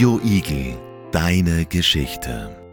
Radio Igel, deine Geschichte.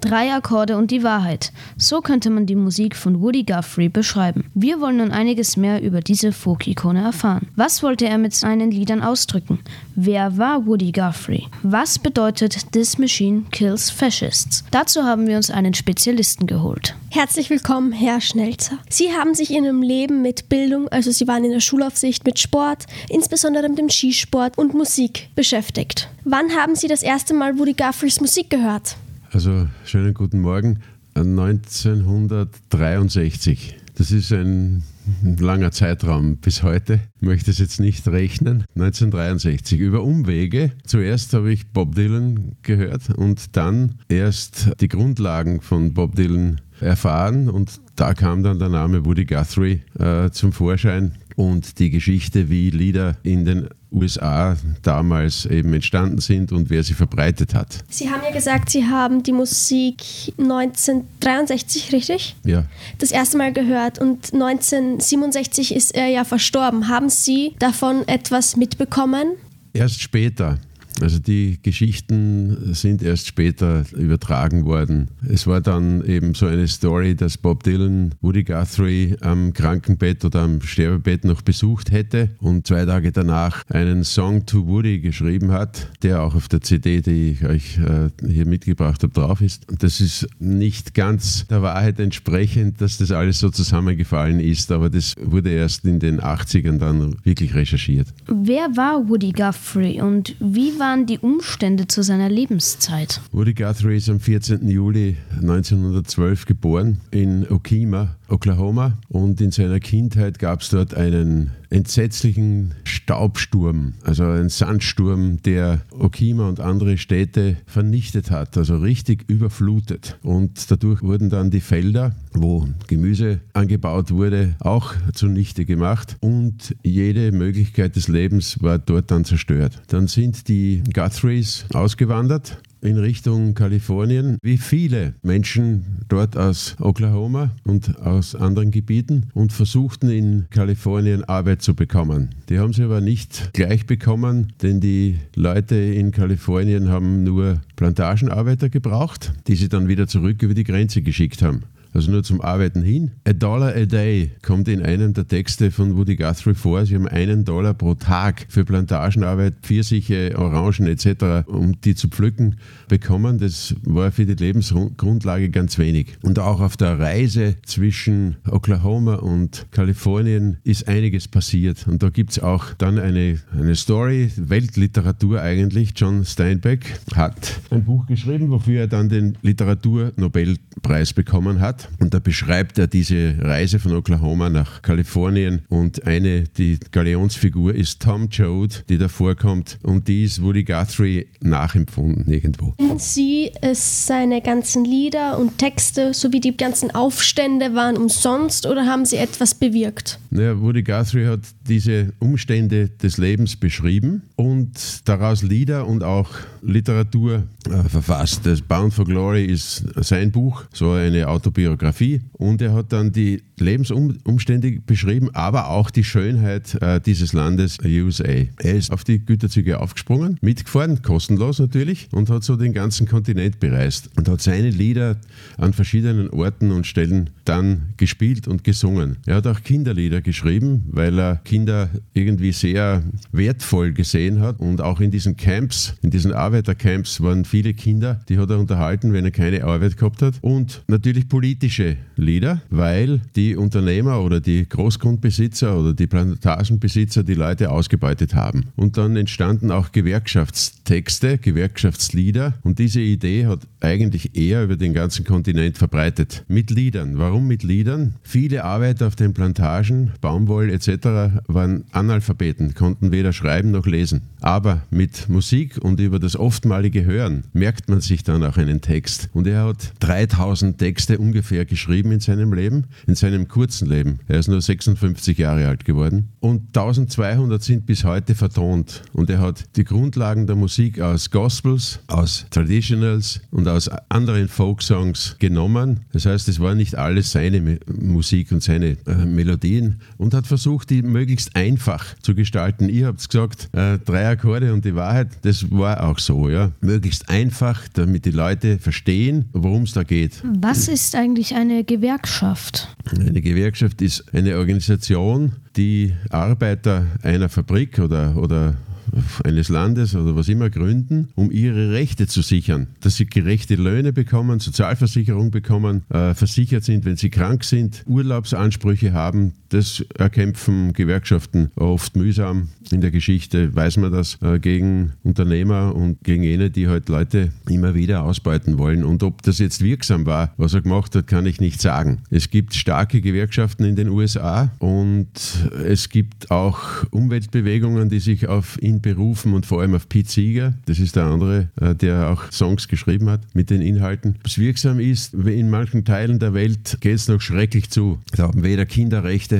Drei Akkorde und die Wahrheit. So könnte man die Musik von Woody Guthrie beschreiben. Wir wollen nun einiges mehr über diese Folk-Ikone erfahren. Was wollte er mit seinen Liedern ausdrücken? Wer war Woody Guthrie? Was bedeutet This Machine Kills Fascists? Dazu haben wir uns einen Spezialisten geholt. Herzlich willkommen, Herr Schnelzer. Sie haben sich in Ihrem Leben mit Bildung, also Sie waren in der Schulaufsicht, mit Sport, insbesondere mit dem Skisport und Musik beschäftigt. Wann haben Sie das erste Mal Woody Guthries Musik gehört? Also schönen guten Morgen. 1963. Das ist ein langer Zeitraum bis heute. Ich möchte es jetzt nicht rechnen. 1963. Über Umwege. Zuerst habe ich Bob Dylan gehört und dann erst die Grundlagen von Bob Dylan erfahren und da kam dann der Name Woody Guthrie äh, zum Vorschein und die Geschichte, wie Lieder in den USA damals eben entstanden sind und wer sie verbreitet hat. Sie haben ja gesagt, Sie haben die Musik 1963, richtig? Ja. Das erste Mal gehört und 1967 ist er ja verstorben. Haben Sie davon etwas mitbekommen? Erst später. Also die Geschichten sind erst später übertragen worden. Es war dann eben so eine Story, dass Bob Dylan Woody Guthrie am Krankenbett oder am Sterbebett noch besucht hätte und zwei Tage danach einen Song to Woody geschrieben hat, der auch auf der CD, die ich euch äh, hier mitgebracht habe, drauf ist. Das ist nicht ganz der Wahrheit entsprechend, dass das alles so zusammengefallen ist, aber das wurde erst in den 80ern dann wirklich recherchiert. Wer war Woody Guthrie und wie waren die Umstände zu seiner Lebenszeit? Woody Guthrie ist am 14. Juli 1912 geboren in Okima, Oklahoma. Und in seiner Kindheit gab es dort einen entsetzlichen Staubsturm, also einen Sandsturm, der Okima und andere Städte vernichtet hat, also richtig überflutet. Und dadurch wurden dann die Felder, wo Gemüse angebaut wurde, auch zunichte gemacht und jede Möglichkeit des Lebens war dort dann zerstört. Dann sind die Guthries ausgewandert in Richtung Kalifornien, wie viele Menschen dort aus Oklahoma und aus anderen Gebieten und versuchten in Kalifornien Arbeit zu bekommen. Die haben sie aber nicht gleich bekommen, denn die Leute in Kalifornien haben nur Plantagenarbeiter gebraucht, die sie dann wieder zurück über die Grenze geschickt haben also nur zum Arbeiten hin. A dollar a day kommt in einem der Texte von Woody Guthrie vor. Sie haben einen Dollar pro Tag für Plantagenarbeit, Pfirsiche, Orangen etc., um die zu pflücken, bekommen. Das war für die Lebensgrundlage ganz wenig. Und auch auf der Reise zwischen Oklahoma und Kalifornien ist einiges passiert. Und da gibt es auch dann eine, eine Story, Weltliteratur eigentlich. John Steinbeck hat ein Buch geschrieben, wofür er dann den Literaturnobelpreis bekommen hat. Und da beschreibt er diese Reise von Oklahoma nach Kalifornien. Und eine, die Galeonsfigur ist Tom Joad, die da vorkommt. Und die ist Woody Guthrie nachempfunden irgendwo. Sie, es seine ganzen Lieder und Texte sowie die ganzen Aufstände waren umsonst oder haben sie etwas bewirkt? Ja, Woody Guthrie hat diese Umstände des Lebens beschrieben und daraus Lieder und auch Literatur äh, verfasst. Das Bound for Glory ist sein Buch, so eine Autobiografie. Und er hat dann die Lebensumstände beschrieben, aber auch die Schönheit äh, dieses Landes USA. Er ist auf die Güterzüge aufgesprungen, mitgefahren, kostenlos natürlich, und hat so den ganzen Kontinent bereist und hat seine Lieder an verschiedenen Orten und Stellen dann gespielt und gesungen. Er hat auch Kinderlieder geschrieben, weil er Kinder irgendwie sehr wertvoll gesehen hat und auch in diesen Camps, in diesen Arbeitercamps waren viele Kinder, die hat er unterhalten, wenn er keine Arbeit gehabt hat. Und natürlich politische Lieder, weil die Unternehmer oder die Großgrundbesitzer oder die Plantagenbesitzer die Leute ausgebeutet haben. Und dann entstanden auch Gewerkschaftstexte, Gewerkschaftslieder. Und diese Idee hat eigentlich eher über den ganzen Kontinent verbreitet. Mit Liedern. Warum mit Liedern? Viele Arbeiter auf den Plantagen, Baumwoll etc. waren Analphabeten, konnten weder schreiben noch lesen. Aber mit Musik und über das oftmalige Hören merkt man sich dann auch einen Text. Und er hat 3000 Texte ungefähr ungefähr geschrieben in seinem Leben, in seinem kurzen Leben. Er ist nur 56 Jahre alt geworden. Und 1200 sind bis heute vertont. Und er hat die Grundlagen der Musik aus Gospels, aus Traditionals und aus anderen Folksongs genommen. Das heißt, es war nicht alles seine Musik und seine äh, Melodien und hat versucht, die möglichst einfach zu gestalten. Ihr habt gesagt, äh, drei Akkorde und die Wahrheit, das war auch so, ja. Möglichst einfach, damit die Leute verstehen, worum es da geht. Was ist eigentlich eine Gewerkschaft? Eine Gewerkschaft ist eine Organisation, die Arbeiter einer Fabrik oder, oder eines Landes oder was immer gründen, um ihre Rechte zu sichern. Dass sie gerechte Löhne bekommen, Sozialversicherung bekommen, äh, versichert sind, wenn sie krank sind, Urlaubsansprüche haben. Das erkämpfen Gewerkschaften oft mühsam. In der Geschichte weiß man das äh, gegen Unternehmer und gegen jene, die halt Leute immer wieder ausbeuten wollen. Und ob das jetzt wirksam war, was er gemacht hat, kann ich nicht sagen. Es gibt starke Gewerkschaften in den USA und es gibt auch Umweltbewegungen, die sich auf ihn berufen und vor allem auf Pete Seeger. Das ist der andere, äh, der auch Songs geschrieben hat mit den Inhalten. Was wirksam ist, in manchen Teilen der Welt geht es noch schrecklich zu. Da haben weder Kinderrechte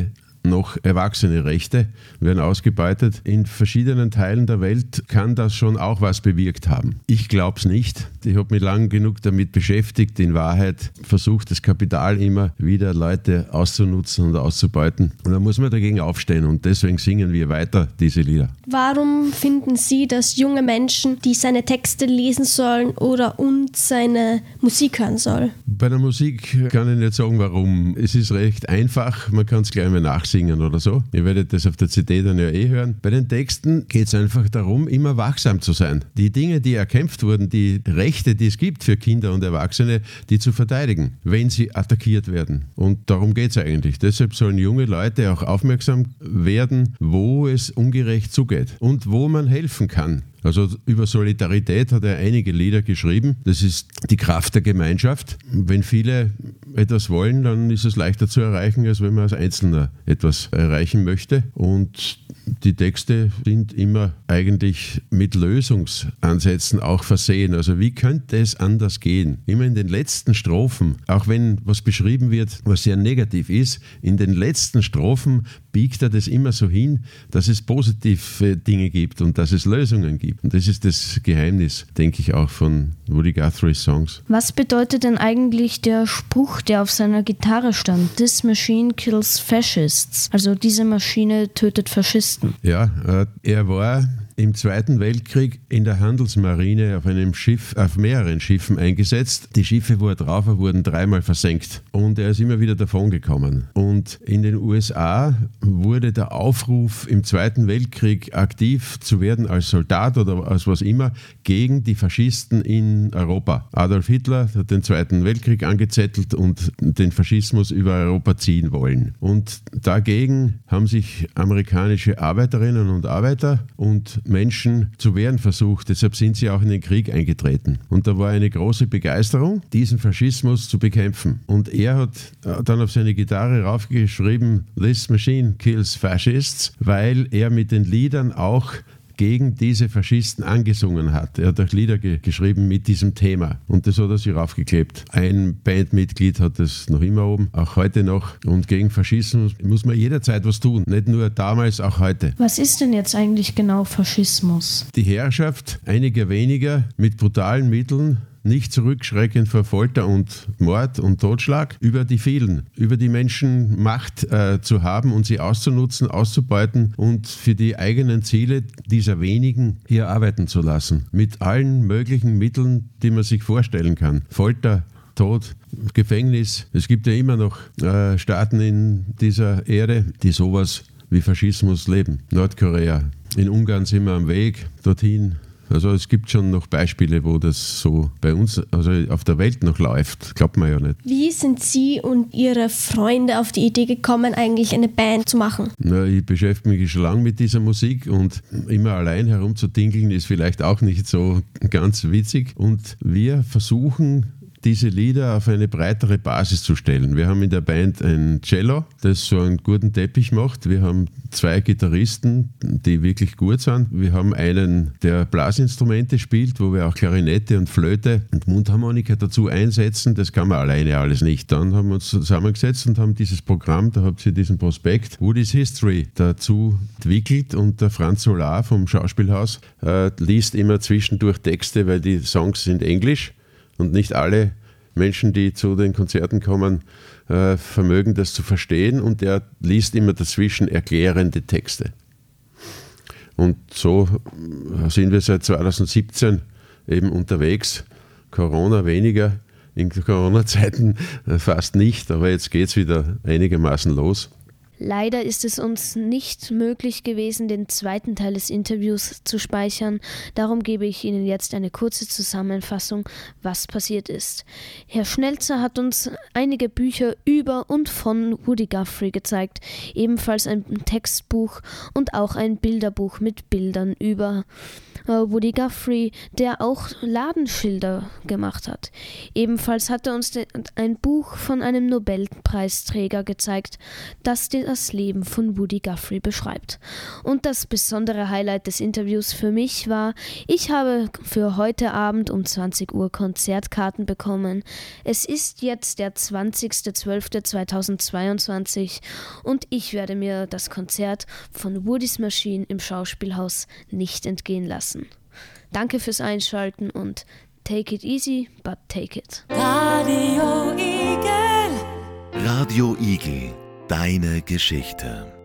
noch erwachsene Rechte werden ausgebeutet. In verschiedenen Teilen der Welt kann das schon auch was bewirkt haben. Ich glaube es nicht. Ich habe mich lang genug damit beschäftigt. In Wahrheit versucht das Kapital immer wieder Leute auszunutzen und auszubeuten. Und da muss man dagegen aufstehen und deswegen singen wir weiter diese Lieder. Warum finden Sie, dass junge Menschen, die seine Texte lesen sollen oder und seine Musik hören sollen? Bei der Musik kann ich nicht sagen, warum. Es ist recht einfach. Man kann es gleich mal nachsehen singen oder so. Ihr werdet das auf der CD dann ja eh hören. Bei den Texten geht es einfach darum, immer wachsam zu sein. Die Dinge, die erkämpft wurden, die Rechte, die es gibt für Kinder und Erwachsene, die zu verteidigen, wenn sie attackiert werden. Und darum geht es eigentlich. Deshalb sollen junge Leute auch aufmerksam werden, wo es ungerecht zugeht und wo man helfen kann. Also über Solidarität hat er einige Lieder geschrieben. Das ist die Kraft der Gemeinschaft. Wenn viele etwas wollen, dann ist es leichter zu erreichen, als wenn man als Einzelner etwas erreichen möchte. Und die Texte sind immer eigentlich mit Lösungsansätzen auch versehen. Also wie könnte es anders gehen? Immer in den letzten Strophen, auch wenn was beschrieben wird, was sehr negativ ist, in den letzten Strophen biegt er das immer so hin, dass es positive Dinge gibt und dass es Lösungen gibt. Und das ist das Geheimnis, denke ich, auch von Woody Guthrie's Songs. Was bedeutet denn eigentlich der Spruch, der auf seiner Gitarre stand? This machine kills fascists. Also diese Maschine tötet Faschisten. Ja, äh, er war im Zweiten Weltkrieg in der Handelsmarine auf einem Schiff, auf mehreren Schiffen eingesetzt. Die Schiffe, wo er drauf war, wurden dreimal versenkt und er ist immer wieder davongekommen. Und in den USA wurde der Aufruf im Zweiten Weltkrieg aktiv zu werden als Soldat oder als was immer gegen die Faschisten in Europa. Adolf Hitler hat den Zweiten Weltkrieg angezettelt und den Faschismus über Europa ziehen wollen. Und dagegen haben sich amerikanische Arbeiterinnen und Arbeiter und Menschen zu wehren versucht. Deshalb sind sie auch in den Krieg eingetreten. Und da war eine große Begeisterung, diesen Faschismus zu bekämpfen. Und er hat äh, dann auf seine Gitarre raufgeschrieben, This Machine Kills Fascists, weil er mit den Liedern auch gegen diese Faschisten angesungen hat. Er hat auch Lieder ge geschrieben mit diesem Thema und das hat er sich raufgeklebt. Ein Bandmitglied hat das noch immer oben, auch heute noch. Und gegen Faschismus muss man jederzeit was tun, nicht nur damals, auch heute. Was ist denn jetzt eigentlich genau Faschismus? Die Herrschaft einiger weniger mit brutalen Mitteln nicht zurückschrecken vor Folter und Mord und Totschlag, über die vielen, über die Menschen Macht äh, zu haben und sie auszunutzen, auszubeuten und für die eigenen Ziele dieser wenigen hier arbeiten zu lassen. Mit allen möglichen Mitteln, die man sich vorstellen kann. Folter, Tod, Gefängnis. Es gibt ja immer noch äh, Staaten in dieser Erde, die sowas wie Faschismus leben. Nordkorea. In Ungarn sind wir am Weg dorthin. Also es gibt schon noch Beispiele, wo das so bei uns, also auf der Welt noch läuft. Glaubt man ja nicht. Wie sind Sie und Ihre Freunde auf die Idee gekommen, eigentlich eine Band zu machen? Na, ich beschäftige mich schon lange mit dieser Musik und immer allein herumzudingeln ist vielleicht auch nicht so ganz witzig. Und wir versuchen diese Lieder auf eine breitere Basis zu stellen. Wir haben in der Band ein Cello, das so einen guten Teppich macht. Wir haben zwei Gitarristen, die wirklich gut sind. Wir haben einen, der Blasinstrumente spielt, wo wir auch Klarinette und Flöte und Mundharmonika dazu einsetzen. Das kann man alleine alles nicht. Dann haben wir uns zusammengesetzt und haben dieses Programm, da habt ihr diesen Prospekt, Woody's History, dazu entwickelt und der Franz Solar vom Schauspielhaus äh, liest immer zwischendurch Texte, weil die Songs sind Englisch und nicht alle Menschen, die zu den Konzerten kommen, äh, vermögen das zu verstehen und er liest immer dazwischen erklärende Texte. Und so sind wir seit 2017 eben unterwegs. Corona weniger, in Corona-Zeiten äh, fast nicht, aber jetzt geht es wieder einigermaßen los. Leider ist es uns nicht möglich gewesen, den zweiten Teil des Interviews zu speichern. Darum gebe ich Ihnen jetzt eine kurze Zusammenfassung, was passiert ist. Herr Schnelzer hat uns einige Bücher über und von Woody Guthrie gezeigt, ebenfalls ein Textbuch und auch ein Bilderbuch mit Bildern über äh, Woody Guthrie, der auch Ladenschilder gemacht hat. Ebenfalls hat er uns ein Buch von einem Nobelpreisträger gezeigt, das das Leben von Woody Guthrie beschreibt. Und das besondere Highlight des Interviews für mich war, ich habe für heute Abend um 20 Uhr Konzertkarten bekommen. Es ist jetzt der 20.12.2022 und ich werde mir das Konzert von Woody's Machine im Schauspielhaus nicht entgehen lassen. Danke fürs Einschalten und take it easy, but take it. Radio Igel. Radio Igel Deine Geschichte.